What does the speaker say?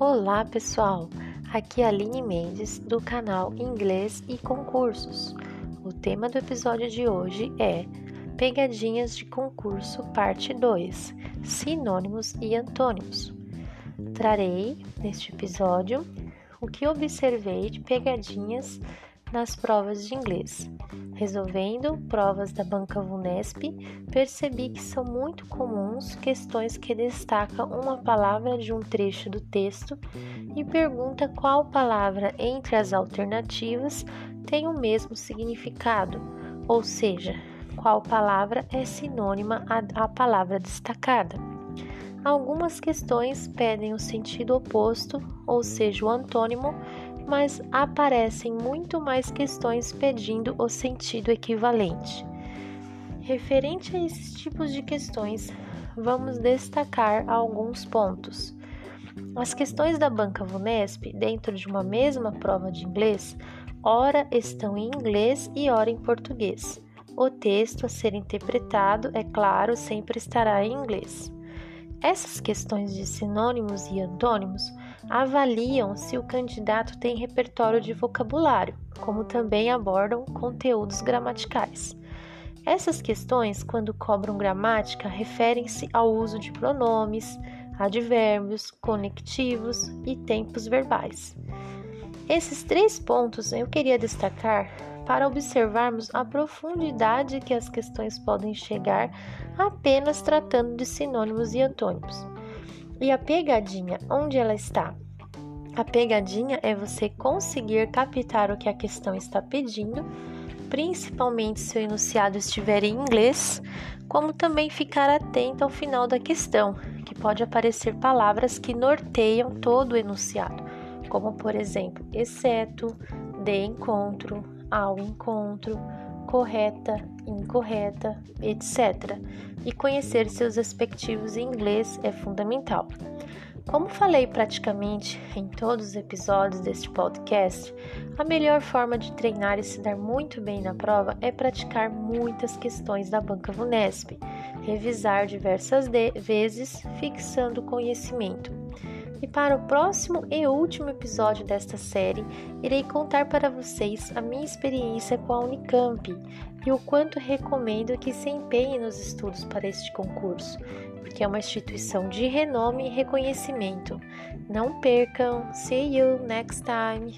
Olá, pessoal! Aqui é a Aline Mendes do canal Inglês e Concursos. O tema do episódio de hoje é Pegadinhas de Concurso, Parte 2 Sinônimos e Antônimos. Trarei neste episódio o que observei de pegadinhas nas provas de inglês. Resolvendo provas da banca VUNESP, percebi que são muito comuns questões que destacam uma palavra de um trecho do texto e pergunta qual palavra entre as alternativas tem o mesmo significado, ou seja, qual palavra é sinônima à palavra destacada. Algumas questões pedem o sentido oposto, ou seja, o antônimo, mas aparecem muito mais questões pedindo o sentido equivalente. Referente a esses tipos de questões, vamos destacar alguns pontos. As questões da banca VUNESP, dentro de uma mesma prova de inglês, ora estão em inglês e ora em português. O texto a ser interpretado, é claro, sempre estará em inglês. Essas questões de sinônimos e antônimos avaliam se o candidato tem repertório de vocabulário, como também abordam conteúdos gramaticais. Essas questões, quando cobram gramática, referem-se ao uso de pronomes, advérbios, conectivos e tempos verbais. Esses três pontos eu queria destacar para observarmos a profundidade que as questões podem chegar apenas tratando de sinônimos e antônimos. E a pegadinha, onde ela está? A pegadinha é você conseguir captar o que a questão está pedindo, principalmente se o enunciado estiver em inglês, como também ficar atento ao final da questão, que pode aparecer palavras que norteiam todo o enunciado, como por exemplo, exceto, de encontro, ao encontro, correta, incorreta, etc. E conhecer seus respectivos em inglês é fundamental. Como falei praticamente em todos os episódios deste podcast, a melhor forma de treinar e se dar muito bem na prova é praticar muitas questões da banca VUNESP, revisar diversas vezes, fixando conhecimento. E para o próximo e último episódio desta série, irei contar para vocês a minha experiência com a Unicamp e o quanto recomendo que se empenhem nos estudos para este concurso, porque é uma instituição de renome e reconhecimento. Não percam! See you next time!